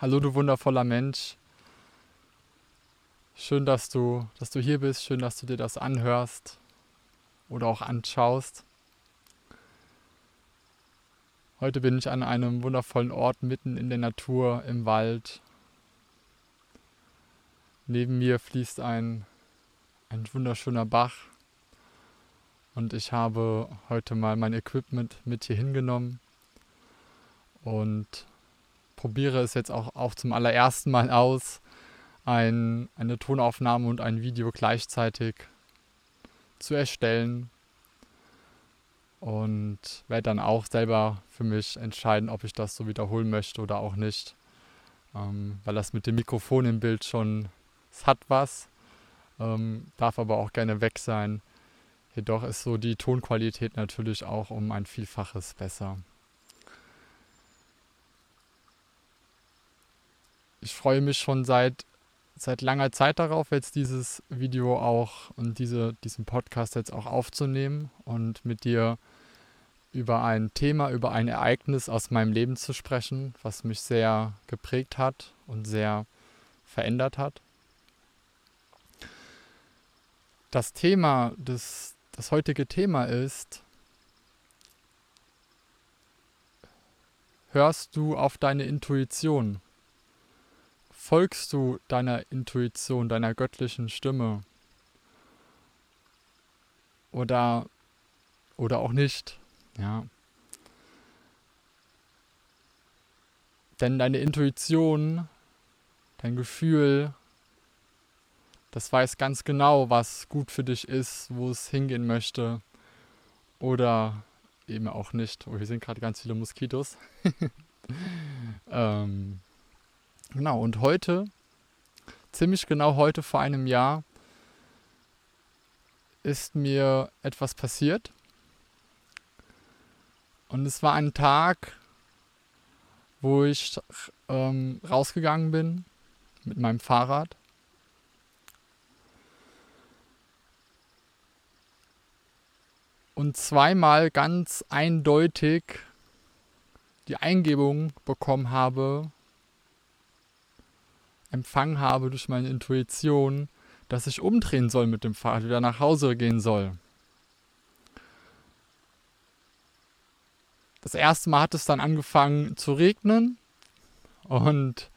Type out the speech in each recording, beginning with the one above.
Hallo du wundervoller Mensch. Schön, dass du, dass du hier bist, schön, dass du dir das anhörst oder auch anschaust. Heute bin ich an einem wundervollen Ort mitten in der Natur, im Wald. Neben mir fließt ein, ein wunderschöner Bach. Und ich habe heute mal mein Equipment mit hier hingenommen und probiere es jetzt auch, auch zum allerersten Mal aus, ein, eine Tonaufnahme und ein Video gleichzeitig zu erstellen und werde dann auch selber für mich entscheiden, ob ich das so wiederholen möchte oder auch nicht. Ähm, weil das mit dem Mikrofon im Bild schon, es hat was, ähm, darf aber auch gerne weg sein. Jedoch ist so die Tonqualität natürlich auch um ein Vielfaches besser. Ich freue mich schon seit, seit langer Zeit darauf, jetzt dieses Video auch und diese, diesen Podcast jetzt auch aufzunehmen und mit dir über ein Thema, über ein Ereignis aus meinem Leben zu sprechen, was mich sehr geprägt hat und sehr verändert hat. Das Thema, des, das heutige Thema ist, hörst du auf deine Intuition? Folgst du deiner Intuition, deiner göttlichen Stimme? Oder, oder auch nicht? Ja. Denn deine Intuition, dein Gefühl, das weiß ganz genau, was gut für dich ist, wo es hingehen möchte. Oder eben auch nicht. Oh, hier sind gerade ganz viele Moskitos. ähm, genau, und heute, ziemlich genau heute vor einem Jahr, ist mir etwas passiert. Und es war ein Tag, wo ich ähm, rausgegangen bin mit meinem Fahrrad. Und zweimal ganz eindeutig die Eingebung bekommen habe, empfangen habe durch meine Intuition, dass ich umdrehen soll mit dem Fahrrad, wieder nach Hause gehen soll. Das erste Mal hat es dann angefangen zu regnen und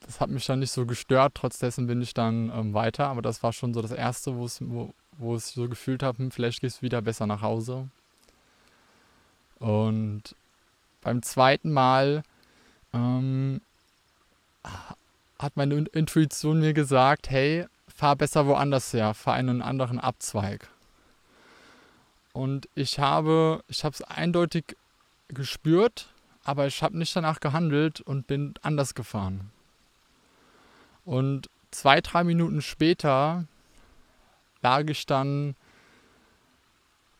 das hat mich dann nicht so gestört. Trotzdem bin ich dann ähm, weiter, aber das war schon so das erste, wo, wo ich so gefühlt habe, hm, vielleicht gehst du wieder besser nach Hause. Und beim zweiten Mal ähm, hat meine Intuition mir gesagt, hey, fahr besser woanders her, fahr einen anderen Abzweig. Und ich habe, ich es eindeutig gespürt, aber ich habe nicht danach gehandelt und bin anders gefahren. Und zwei, drei Minuten später lag ich dann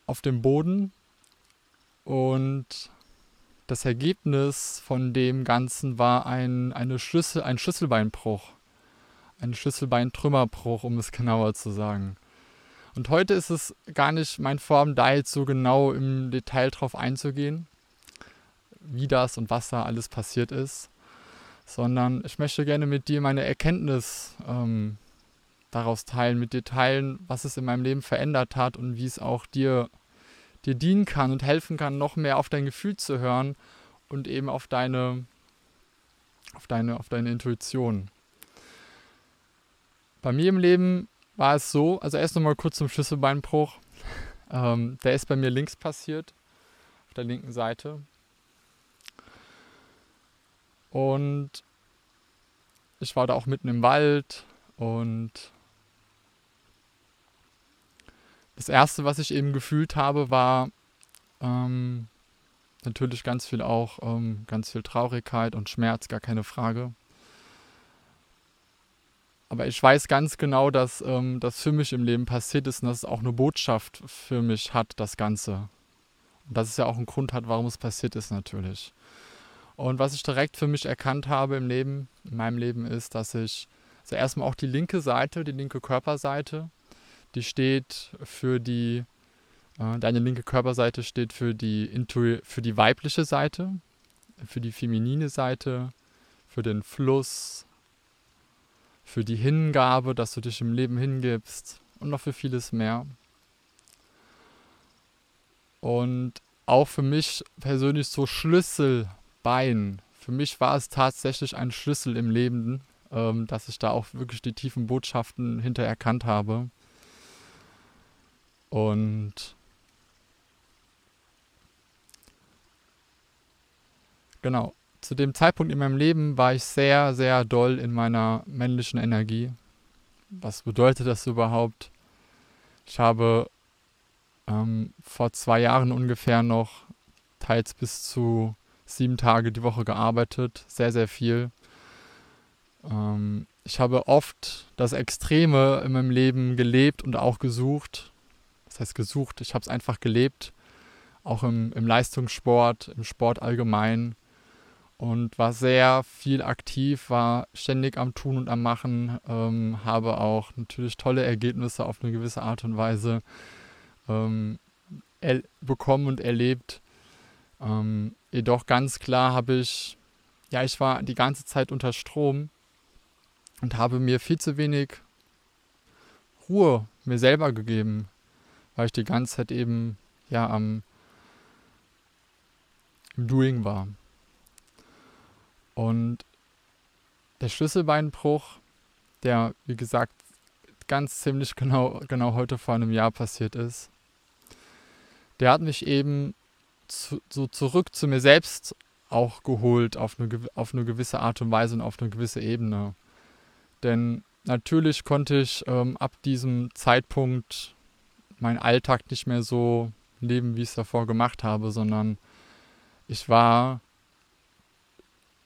auf dem Boden und das Ergebnis von dem Ganzen war ein, eine Schlüssel, ein Schlüsselbeinbruch. Ein Schlüsselbeintrümmerbruch, um es genauer zu sagen. Und heute ist es gar nicht mein Vorhaben, da jetzt so genau im Detail drauf einzugehen, wie das und was da alles passiert ist, sondern ich möchte gerne mit dir meine Erkenntnis ähm, daraus teilen, mit dir teilen, was es in meinem Leben verändert hat und wie es auch dir, dir dienen kann und helfen kann, noch mehr auf dein Gefühl zu hören und eben auf deine, auf deine, auf deine Intuition. Bei mir im Leben war es so, also erst nochmal kurz zum Schlüsselbeinbruch. Ähm, der ist bei mir links passiert, auf der linken Seite. Und ich war da auch mitten im Wald und das erste, was ich eben gefühlt habe, war ähm, natürlich ganz viel auch, ähm, ganz viel Traurigkeit und Schmerz, gar keine Frage. Aber ich weiß ganz genau, dass ähm, das für mich im Leben passiert ist und dass es auch eine Botschaft für mich hat, das Ganze. Und dass es ja auch einen Grund hat, warum es passiert ist, natürlich. Und was ich direkt für mich erkannt habe im Leben, in meinem Leben, ist, dass ich, also erstmal auch die linke Seite, die linke Körperseite, die steht für die, äh, deine linke Körperseite steht für die, Intu für die weibliche Seite, für die feminine Seite, für den Fluss, für die Hingabe, dass du dich im Leben hingibst und noch für vieles mehr. Und auch für mich persönlich so Schlüsselbein. Für mich war es tatsächlich ein Schlüssel im Leben, ähm, dass ich da auch wirklich die tiefen Botschaften hinter erkannt habe. Und genau, zu dem Zeitpunkt in meinem Leben war ich sehr, sehr doll in meiner männlichen Energie. Was bedeutet das überhaupt? Ich habe ähm, vor zwei Jahren ungefähr noch teils bis zu sieben Tage die Woche gearbeitet, sehr, sehr viel. Ähm, ich habe oft das Extreme in meinem Leben gelebt und auch gesucht. Das heißt gesucht, ich habe es einfach gelebt, auch im, im Leistungssport, im Sport allgemein. Und war sehr viel aktiv, war ständig am Tun und am Machen, ähm, habe auch natürlich tolle Ergebnisse auf eine gewisse Art und Weise ähm, bekommen und erlebt. Ähm, jedoch ganz klar habe ich, ja, ich war die ganze Zeit unter Strom und habe mir viel zu wenig Ruhe mir selber gegeben, weil ich die ganze Zeit eben ja am Doing war. Und der Schlüsselbeinbruch, der, wie gesagt, ganz ziemlich genau, genau heute vor einem Jahr passiert ist, der hat mich eben zu, so zurück zu mir selbst auch geholt auf eine, auf eine gewisse Art und Weise und auf eine gewisse Ebene. Denn natürlich konnte ich ähm, ab diesem Zeitpunkt meinen Alltag nicht mehr so leben, wie ich es davor gemacht habe, sondern ich war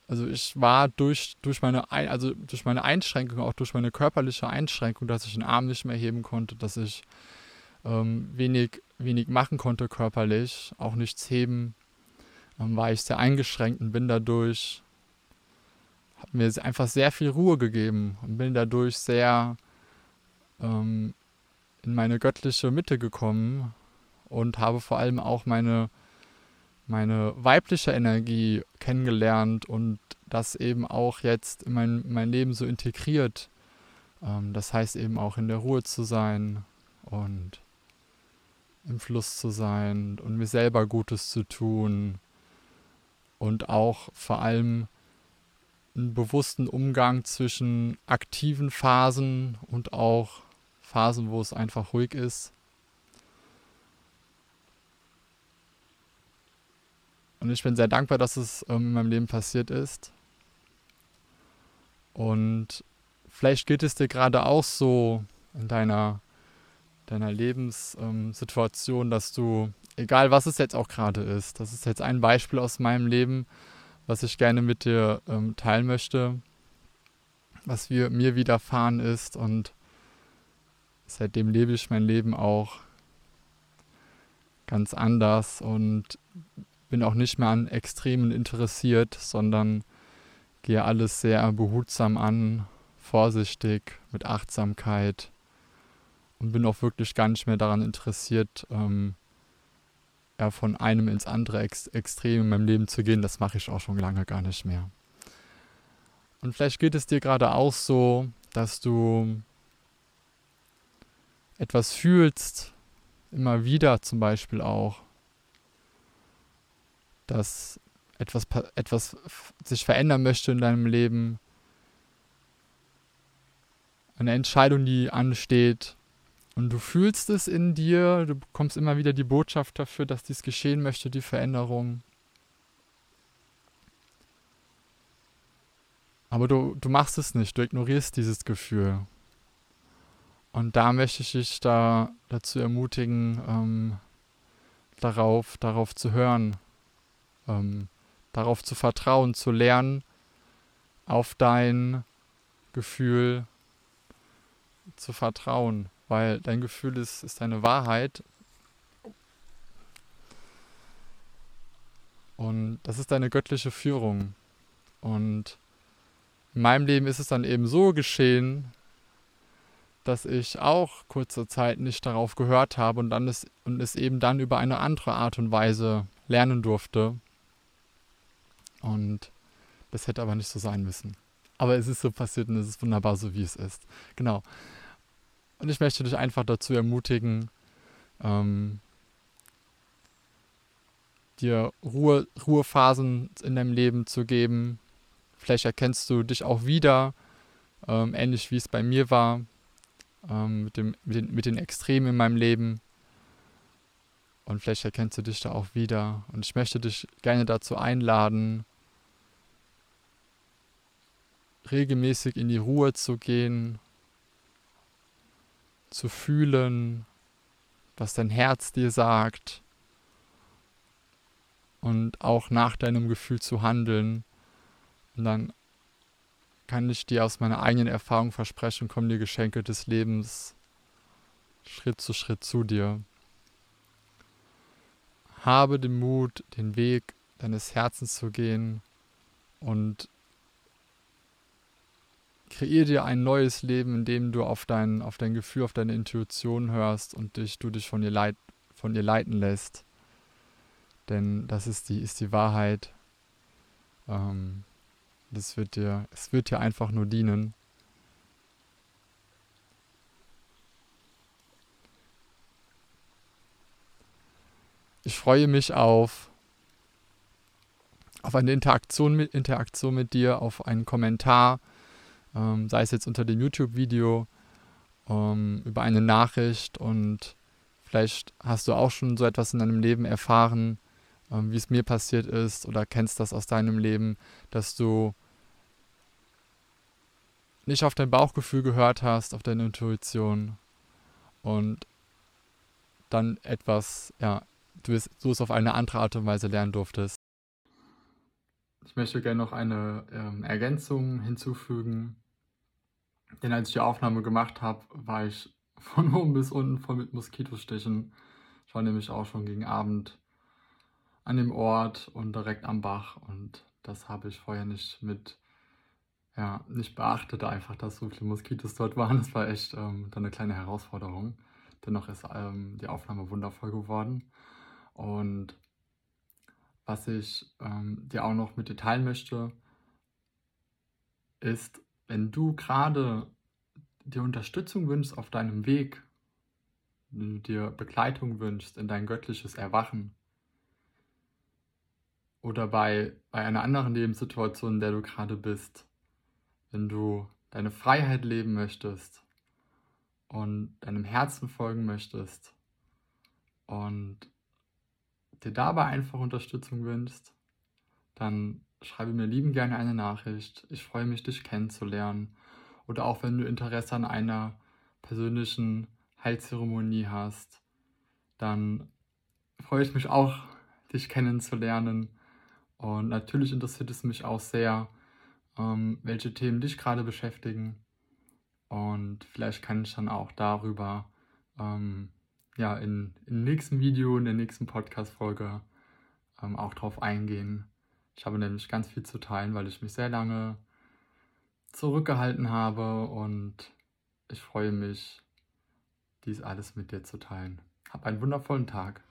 also ich war durch, durch, meine, also durch meine Einschränkung, auch durch meine körperliche Einschränkung, dass ich den Arm nicht mehr heben konnte, dass ich ähm, wenig, wenig machen konnte körperlich, auch nichts heben, ähm, war ich sehr eingeschränkt und bin dadurch, hat mir einfach sehr viel Ruhe gegeben und bin dadurch sehr ähm, in meine göttliche Mitte gekommen und habe vor allem auch meine meine weibliche Energie kennengelernt und das eben auch jetzt in mein, mein Leben so integriert. Ähm, das heißt eben auch in der Ruhe zu sein und im Fluss zu sein und mir selber Gutes zu tun und auch vor allem einen bewussten Umgang zwischen aktiven Phasen und auch Phasen, wo es einfach ruhig ist. Und ich bin sehr dankbar, dass es in meinem Leben passiert ist. Und vielleicht geht es dir gerade auch so in deiner, deiner Lebenssituation, ähm, dass du, egal was es jetzt auch gerade ist, das ist jetzt ein Beispiel aus meinem Leben, was ich gerne mit dir ähm, teilen möchte, was wir, mir widerfahren ist. Und seitdem lebe ich mein Leben auch ganz anders und bin auch nicht mehr an Extremen interessiert, sondern gehe alles sehr behutsam an, vorsichtig, mit Achtsamkeit und bin auch wirklich gar nicht mehr daran interessiert, ähm, ja, von einem ins andere Ex Extrem in meinem Leben zu gehen. Das mache ich auch schon lange gar nicht mehr. Und vielleicht geht es dir gerade auch so, dass du etwas fühlst, immer wieder zum Beispiel auch, dass etwas, etwas sich verändern möchte in deinem Leben, eine Entscheidung, die ansteht und du fühlst es in dir, du bekommst immer wieder die Botschaft dafür, dass dies geschehen möchte, die Veränderung. Aber du, du machst es nicht, du ignorierst dieses Gefühl. Und da möchte ich dich da dazu ermutigen, ähm, darauf, darauf zu hören, ähm, darauf zu vertrauen, zu lernen, auf dein Gefühl zu vertrauen, weil dein Gefühl ist, ist deine Wahrheit. Und das ist deine göttliche Führung. Und in meinem Leben ist es dann eben so geschehen, dass ich auch kurze Zeit nicht darauf gehört habe und dann es, und es eben dann über eine andere Art und Weise lernen durfte. Und Das hätte aber nicht so sein müssen. Aber es ist so passiert und es ist wunderbar, so wie es ist. Genau. Und ich möchte dich einfach dazu ermutigen, ähm, dir Ruhe, Ruhephasen in deinem Leben zu geben. Vielleicht erkennst du dich auch wieder, ähm, ähnlich wie es bei mir war, ähm, mit, dem, mit, den, mit den Extremen in meinem Leben. Und vielleicht erkennst du dich da auch wieder. Und ich möchte dich gerne dazu einladen, regelmäßig in die Ruhe zu gehen, zu fühlen, was dein Herz dir sagt und auch nach deinem Gefühl zu handeln. Und dann kann ich dir aus meiner eigenen Erfahrung versprechen, kommen die Geschenke des Lebens Schritt zu Schritt zu dir. Habe den Mut, den Weg deines Herzens zu gehen und kreier dir ein neues Leben, in dem du auf dein, auf dein Gefühl, auf deine Intuition hörst und dich, du dich von ihr, leit, von ihr leiten lässt. Denn das ist die, ist die Wahrheit. Ähm, das wird dir, es wird dir einfach nur dienen. Ich freue mich auf, auf eine Interaktion mit, Interaktion mit dir, auf einen Kommentar ähm, sei es jetzt unter dem YouTube-Video, ähm, über eine Nachricht und vielleicht hast du auch schon so etwas in deinem Leben erfahren, ähm, wie es mir passiert ist oder kennst das aus deinem Leben, dass du nicht auf dein Bauchgefühl gehört hast, auf deine Intuition und dann etwas, ja, du es, du es auf eine andere Art und Weise lernen durftest. Ich möchte gerne noch eine ähm, Ergänzung hinzufügen. Denn als ich die Aufnahme gemacht habe, war ich von oben bis unten voll mit Moskitostichen. Ich war nämlich auch schon gegen Abend an dem Ort und direkt am Bach und das habe ich vorher nicht mit, ja, nicht beachtet einfach, dass so viele Moskitos dort waren. Das war echt ähm, dann eine kleine Herausforderung. Dennoch ist ähm, die Aufnahme wundervoll geworden. Und was ich ähm, dir auch noch mit dir teilen möchte, ist, wenn du gerade dir Unterstützung wünschst auf deinem Weg, wenn du dir Begleitung wünschst in dein göttliches Erwachen oder bei, bei einer anderen Lebenssituation, in der du gerade bist, wenn du deine Freiheit leben möchtest und deinem Herzen folgen möchtest und dir dabei einfach Unterstützung wünschst, dann schreibe mir lieben gerne eine Nachricht. Ich freue mich, dich kennenzulernen. Oder auch wenn du Interesse an einer persönlichen Heilzeremonie hast, dann freue ich mich auch, dich kennenzulernen. Und natürlich interessiert es mich auch sehr, ähm, welche Themen dich gerade beschäftigen. Und vielleicht kann ich dann auch darüber ähm, ja, in, im nächsten Video, in der nächsten Podcast-Folge ähm, auch drauf eingehen. Ich habe nämlich ganz viel zu teilen, weil ich mich sehr lange zurückgehalten habe und ich freue mich, dies alles mit dir zu teilen. Hab einen wundervollen Tag.